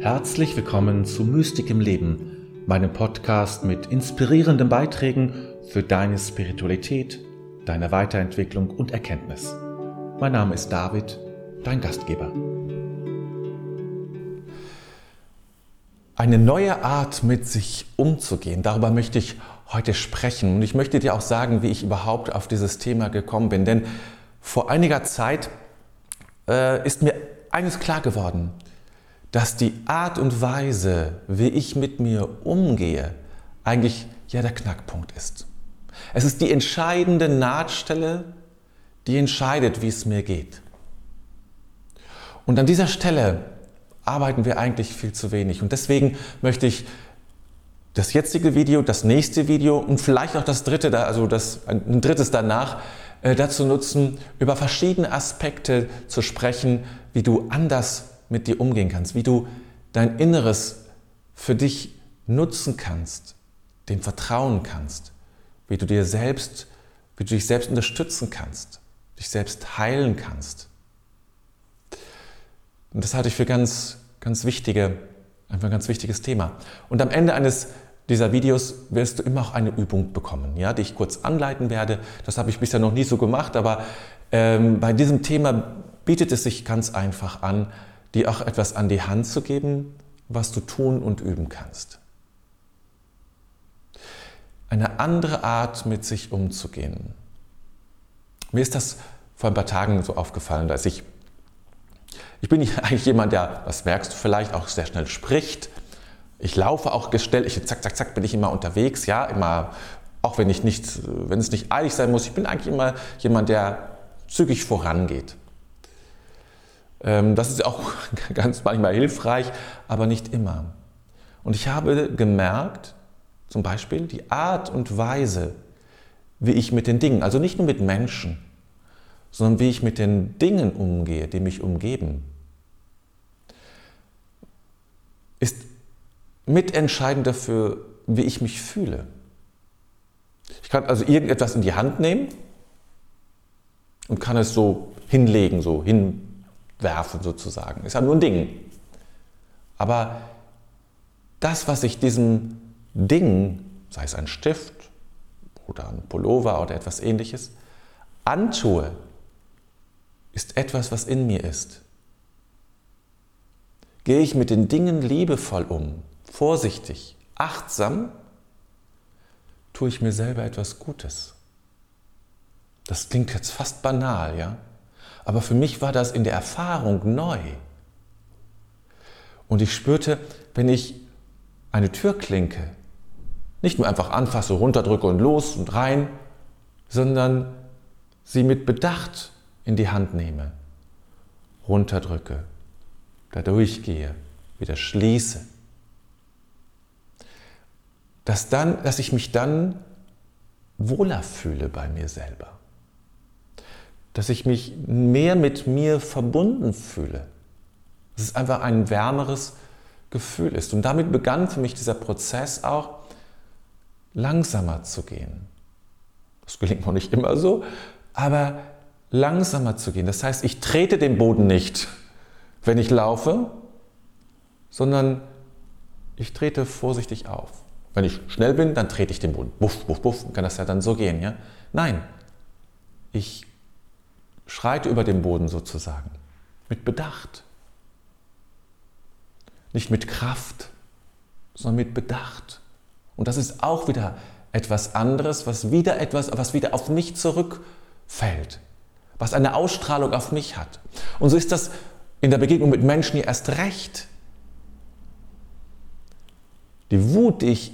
Herzlich willkommen zu Mystik im Leben, meinem Podcast mit inspirierenden Beiträgen für deine Spiritualität, deine Weiterentwicklung und Erkenntnis. Mein Name ist David, dein Gastgeber. Eine neue Art mit sich umzugehen, darüber möchte ich heute sprechen. Und ich möchte dir auch sagen, wie ich überhaupt auf dieses Thema gekommen bin. Denn vor einiger Zeit äh, ist mir eines klar geworden, dass die Art und Weise, wie ich mit mir umgehe, eigentlich ja der Knackpunkt ist. Es ist die entscheidende Nahtstelle, die entscheidet, wie es mir geht. Und an dieser Stelle arbeiten wir eigentlich viel zu wenig. Und deswegen möchte ich das jetzige Video, das nächste Video und vielleicht auch das dritte, also das, ein drittes danach, äh, dazu nutzen, über verschiedene Aspekte zu sprechen, wie du anders mit dir umgehen kannst, wie du dein Inneres für dich nutzen kannst, dem vertrauen kannst, wie du dir selbst, wie du dich selbst unterstützen kannst, dich selbst heilen kannst. Und das halte ich für ganz, ganz wichtige, einfach ein ganz wichtiges Thema. Und am Ende eines dieser Videos wirst du immer auch eine Übung bekommen, ja, die ich kurz anleiten werde. Das habe ich bisher noch nie so gemacht, aber ähm, bei diesem Thema bietet es sich ganz einfach an, dir auch etwas an die Hand zu geben, was du tun und üben kannst. Eine andere Art, mit sich umzugehen. Mir ist das vor ein paar Tagen so aufgefallen, dass ich, ich bin eigentlich jemand, der, das merkst du vielleicht, auch sehr schnell spricht. Ich laufe auch gestellt, ich, zack, zack, zack, bin ich immer unterwegs, ja, immer, auch wenn ich nicht, wenn es nicht eilig sein muss, ich bin eigentlich immer jemand, der zügig vorangeht. Ähm, das ist auch ganz manchmal hilfreich, aber nicht immer. Und ich habe gemerkt, zum Beispiel die Art und Weise, wie ich mit den Dingen, also nicht nur mit Menschen, sondern wie ich mit den Dingen umgehe, die mich umgeben, ist mitentscheidend dafür, wie ich mich fühle. Ich kann also irgendetwas in die Hand nehmen und kann es so hinlegen, so hin werfen sozusagen. Ist ja nur ein Ding. Aber das, was ich diesem Ding, sei es ein Stift oder ein Pullover oder etwas ähnliches, antue, ist etwas, was in mir ist. Gehe ich mit den Dingen liebevoll um, vorsichtig, achtsam, tue ich mir selber etwas Gutes. Das klingt jetzt fast banal, ja? Aber für mich war das in der Erfahrung neu. Und ich spürte, wenn ich eine Türklinke nicht nur einfach anfasse, runterdrücke und los und rein, sondern sie mit Bedacht in die Hand nehme, runterdrücke, da durchgehe, wieder schließe, dass, dann, dass ich mich dann wohler fühle bei mir selber dass ich mich mehr mit mir verbunden fühle. Dass es einfach ein wärmeres Gefühl ist. Und damit begann für mich dieser Prozess auch, langsamer zu gehen. Das gelingt noch nicht immer so, aber langsamer zu gehen. Das heißt, ich trete den Boden nicht, wenn ich laufe, sondern ich trete vorsichtig auf. Wenn ich schnell bin, dann trete ich den Boden. Buff, buff, buff, kann das ja dann so gehen. Ja? Nein, ich schreite über den Boden sozusagen. Mit Bedacht. Nicht mit Kraft, sondern mit Bedacht. Und das ist auch wieder etwas anderes, was wieder etwas, was wieder auf mich zurückfällt, was eine Ausstrahlung auf mich hat. Und so ist das in der Begegnung mit Menschen hier erst recht. Die Wut, die ich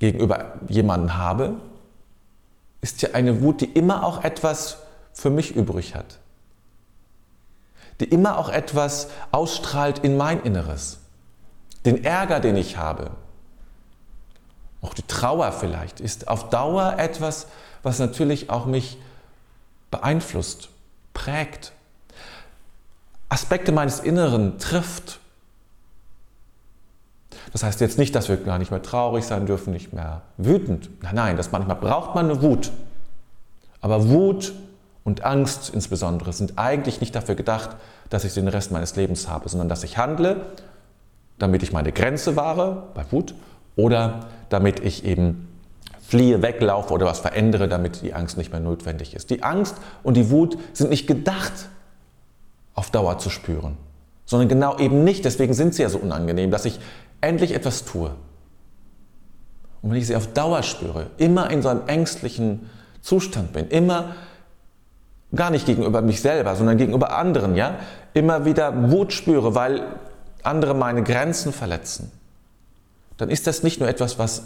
gegenüber jemandem habe, ist ja eine Wut, die immer auch etwas für mich übrig hat. Die immer auch etwas ausstrahlt in mein Inneres. Den Ärger, den ich habe, auch die Trauer vielleicht, ist auf Dauer etwas, was natürlich auch mich beeinflusst, prägt, Aspekte meines Inneren trifft. Das heißt jetzt nicht, dass wir gar nicht mehr traurig sein dürfen, nicht mehr wütend. Nein, nein, das manchmal braucht man eine Wut. Aber Wut und Angst insbesondere sind eigentlich nicht dafür gedacht, dass ich den Rest meines Lebens habe, sondern dass ich handle damit ich meine Grenze wahre, bei Wut, oder damit ich eben fliehe, weglaufe oder was verändere, damit die Angst nicht mehr notwendig ist. Die Angst und die Wut sind nicht gedacht, auf Dauer zu spüren, sondern genau eben nicht. Deswegen sind sie ja so unangenehm, dass ich endlich etwas tue. Und wenn ich sie auf Dauer spüre, immer in so einem ängstlichen Zustand bin, immer gar nicht gegenüber mich selber, sondern gegenüber anderen, ja, immer wieder Wut spüre, weil andere meine Grenzen verletzen, dann ist das nicht nur etwas, was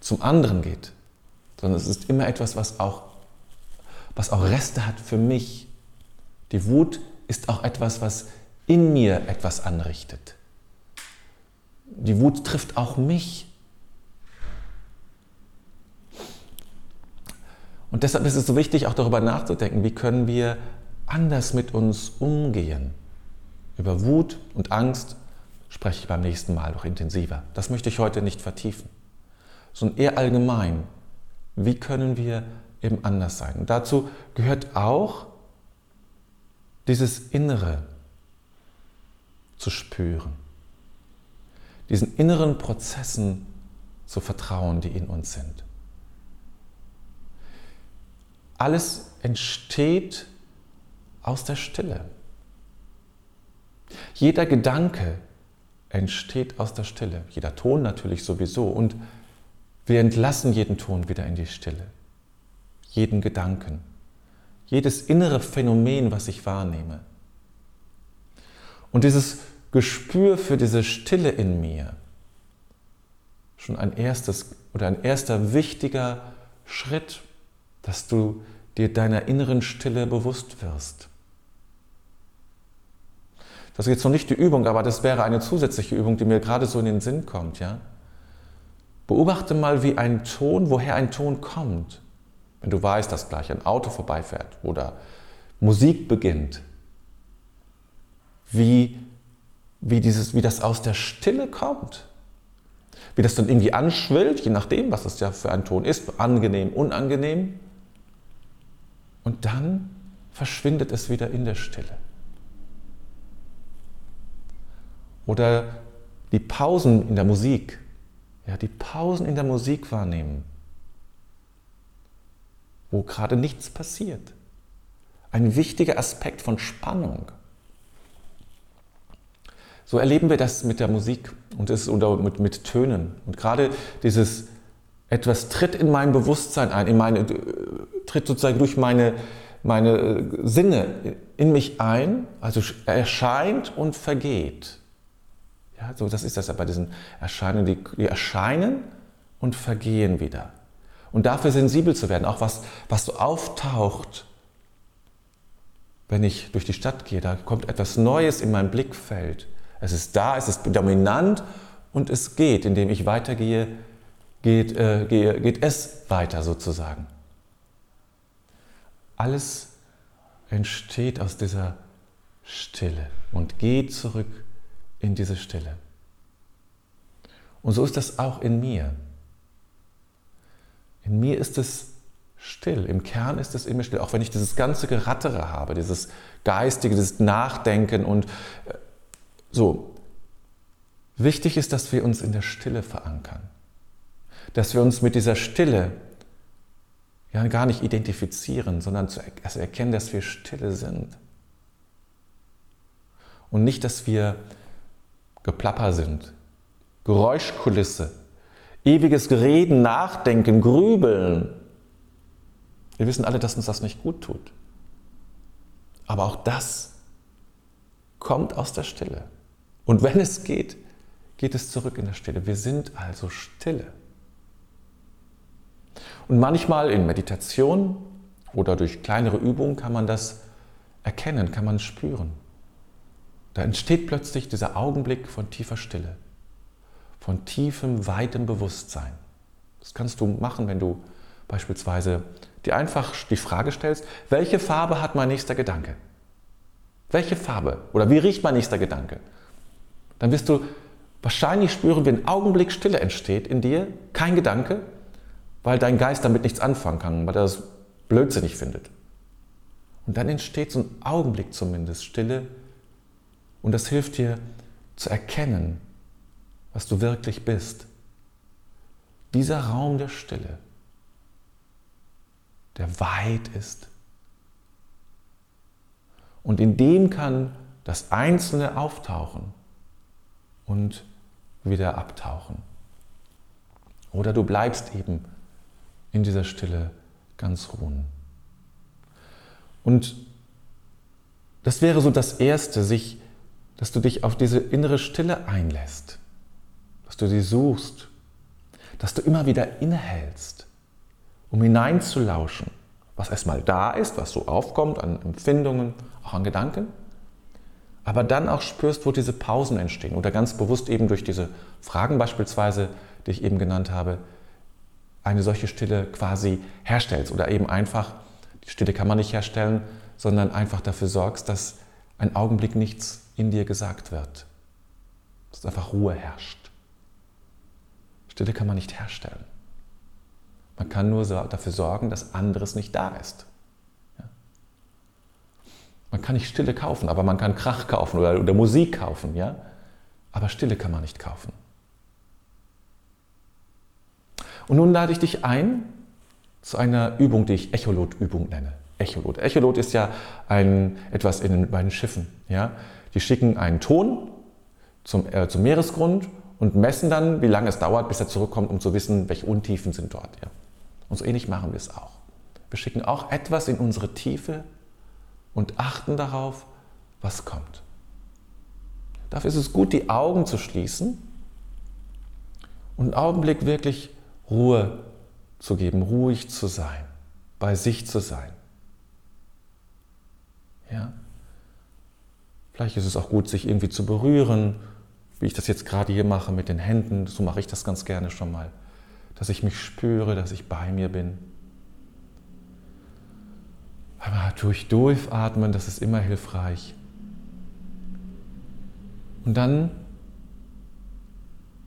zum anderen geht, sondern es ist immer etwas, was auch, was auch Reste hat für mich. Die Wut ist auch etwas, was in mir etwas anrichtet. Die Wut trifft auch mich. Und deshalb ist es so wichtig, auch darüber nachzudenken, wie können wir anders mit uns umgehen. Über Wut und Angst spreche ich beim nächsten Mal noch intensiver. Das möchte ich heute nicht vertiefen, sondern eher allgemein. Wie können wir eben anders sein? Und dazu gehört auch dieses Innere zu spüren, diesen inneren Prozessen zu vertrauen, die in uns sind. Alles entsteht aus der Stille. Jeder Gedanke entsteht aus der Stille. Jeder Ton natürlich sowieso. Und wir entlassen jeden Ton wieder in die Stille. Jeden Gedanken. Jedes innere Phänomen, was ich wahrnehme. Und dieses Gespür für diese Stille in mir, schon ein erstes oder ein erster wichtiger Schritt, dass du dir deiner inneren Stille bewusst wirst. Das ist jetzt noch nicht die Übung, aber das wäre eine zusätzliche Übung, die mir gerade so in den Sinn kommt. Ja? Beobachte mal, wie ein Ton, woher ein Ton kommt. Wenn du weißt, dass gleich ein Auto vorbeifährt oder Musik beginnt, wie, wie, dieses, wie das aus der Stille kommt. Wie das dann irgendwie anschwillt, je nachdem, was es ja für ein Ton ist, angenehm, unangenehm. Und dann verschwindet es wieder in der Stille. Oder die Pausen in der Musik. Ja, die Pausen in der Musik wahrnehmen, wo gerade nichts passiert. Ein wichtiger Aspekt von Spannung. So erleben wir das mit der Musik und es, oder mit, mit Tönen. Und gerade dieses etwas tritt in mein Bewusstsein ein, in meine, tritt sozusagen durch meine, meine Sinne in mich ein, also erscheint und vergeht. Ja, so das ist das ja bei diesen Erscheinungen, die, die erscheinen und vergehen wieder. Und dafür sensibel zu werden, auch was, was so auftaucht, wenn ich durch die Stadt gehe, da kommt etwas Neues in mein Blickfeld. Es ist da, es ist dominant und es geht, indem ich weitergehe, geht, äh, gehe, geht es weiter sozusagen. Alles entsteht aus dieser Stille und geht zurück in diese Stille. Und so ist das auch in mir. In mir ist es still, im Kern ist es immer still, auch wenn ich dieses ganze Gerattere habe, dieses Geistige, dieses Nachdenken und äh, so. Wichtig ist, dass wir uns in der Stille verankern, dass wir uns mit dieser Stille ja gar nicht identifizieren, sondern zu erkennen, dass wir stille sind. Und nicht, dass wir Geplapper sind, Geräuschkulisse, ewiges Reden, Nachdenken, Grübeln. Wir wissen alle, dass uns das nicht gut tut. Aber auch das kommt aus der Stille. Und wenn es geht, geht es zurück in der Stille. Wir sind also stille. Und manchmal in Meditation oder durch kleinere Übungen kann man das erkennen, kann man spüren. Da entsteht plötzlich dieser Augenblick von tiefer Stille, von tiefem, weitem Bewusstsein. Das kannst du machen, wenn du beispielsweise dir einfach die Frage stellst, welche Farbe hat mein nächster Gedanke? Welche Farbe? Oder wie riecht mein nächster Gedanke? Dann wirst du wahrscheinlich spüren, wie ein Augenblick Stille entsteht in dir, kein Gedanke, weil dein Geist damit nichts anfangen kann, weil er das blödsinnig findet. Und dann entsteht so ein Augenblick zumindest Stille, und das hilft dir zu erkennen, was du wirklich bist. Dieser Raum der Stille, der weit ist. Und in dem kann das Einzelne auftauchen und wieder abtauchen. Oder du bleibst eben in dieser Stille ganz ruhen. Und das wäre so das Erste, sich, dass du dich auf diese innere Stille einlässt, dass du sie suchst, dass du immer wieder innehältst, um hineinzulauschen, was erstmal da ist, was so aufkommt an Empfindungen, auch an Gedanken, aber dann auch spürst, wo diese Pausen entstehen oder ganz bewusst eben durch diese Fragen beispielsweise, die ich eben genannt habe, eine solche Stille quasi herstellst oder eben einfach, die Stille kann man nicht herstellen, sondern einfach dafür sorgst, dass ein Augenblick nichts in dir gesagt wird. Dass einfach Ruhe herrscht. Stille kann man nicht herstellen. Man kann nur dafür sorgen, dass anderes nicht da ist. Man kann nicht Stille kaufen, aber man kann Krach kaufen oder, oder Musik kaufen, ja? Aber Stille kann man nicht kaufen. Und nun lade ich dich ein zu einer Übung, die ich Echolot-Übung nenne. Echolot. Echolot ist ja ein, etwas in den Schiffen. Ja? Die schicken einen Ton zum, äh, zum Meeresgrund und messen dann, wie lange es dauert, bis er zurückkommt, um zu wissen, welche Untiefen sind dort. Ja? Und so ähnlich machen wir es auch. Wir schicken auch etwas in unsere Tiefe und achten darauf, was kommt. Dafür ist es gut, die Augen zu schließen und einen Augenblick wirklich Ruhe zu geben, ruhig zu sein, bei sich zu sein. Ja? Vielleicht ist es auch gut, sich irgendwie zu berühren, wie ich das jetzt gerade hier mache mit den Händen. So mache ich das ganz gerne schon mal. Dass ich mich spüre, dass ich bei mir bin. Aber durch Durchatmen, das ist immer hilfreich. Und dann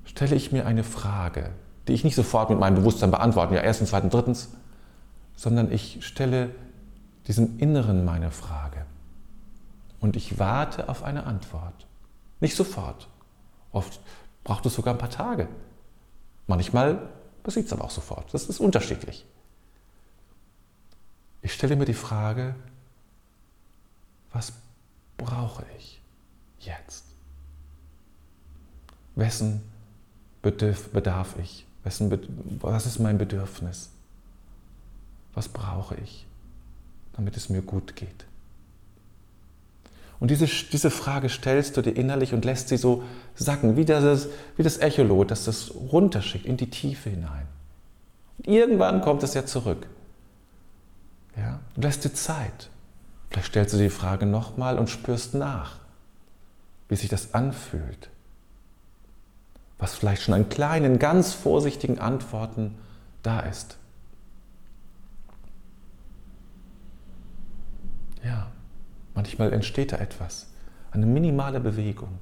stelle ich mir eine Frage die ich nicht sofort mit meinem Bewusstsein beantworte, ja erstens, zweitens, drittens, sondern ich stelle diesem Inneren meine Frage und ich warte auf eine Antwort. Nicht sofort. Oft braucht es sogar ein paar Tage. Manchmal passiert es aber auch sofort. Das ist unterschiedlich. Ich stelle mir die Frage, was brauche ich jetzt? Wessen bedarf ich? Was ist mein Bedürfnis? Was brauche ich, damit es mir gut geht? Und diese, diese Frage stellst du dir innerlich und lässt sie so sacken, wie das, wie das Echolot, das das runterschickt in die Tiefe hinein. Und irgendwann kommt es ja zurück. Ja? Du lässt dir Zeit. Vielleicht stellst du die Frage nochmal und spürst nach, wie sich das anfühlt was vielleicht schon an kleinen, ganz vorsichtigen Antworten da ist. Ja, manchmal entsteht da etwas, eine minimale Bewegung.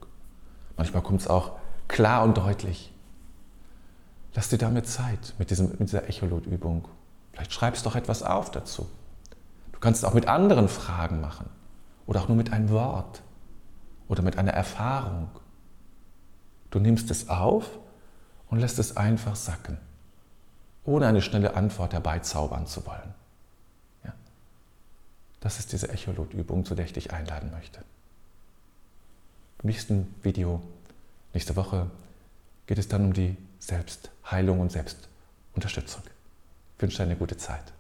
Manchmal kommt es auch klar und deutlich. Lass dir damit Zeit mit, diesem, mit dieser Echolot-Übung. Vielleicht schreibst du doch etwas auf dazu. Du kannst es auch mit anderen Fragen machen oder auch nur mit einem Wort oder mit einer Erfahrung Du nimmst es auf und lässt es einfach sacken, ohne eine schnelle Antwort herbeizaubern zu wollen. Ja? Das ist diese Echolot-Übung, zu der ich dich einladen möchte. Im nächsten Video, nächste Woche, geht es dann um die Selbstheilung und Selbstunterstützung. Ich wünsche dir eine gute Zeit.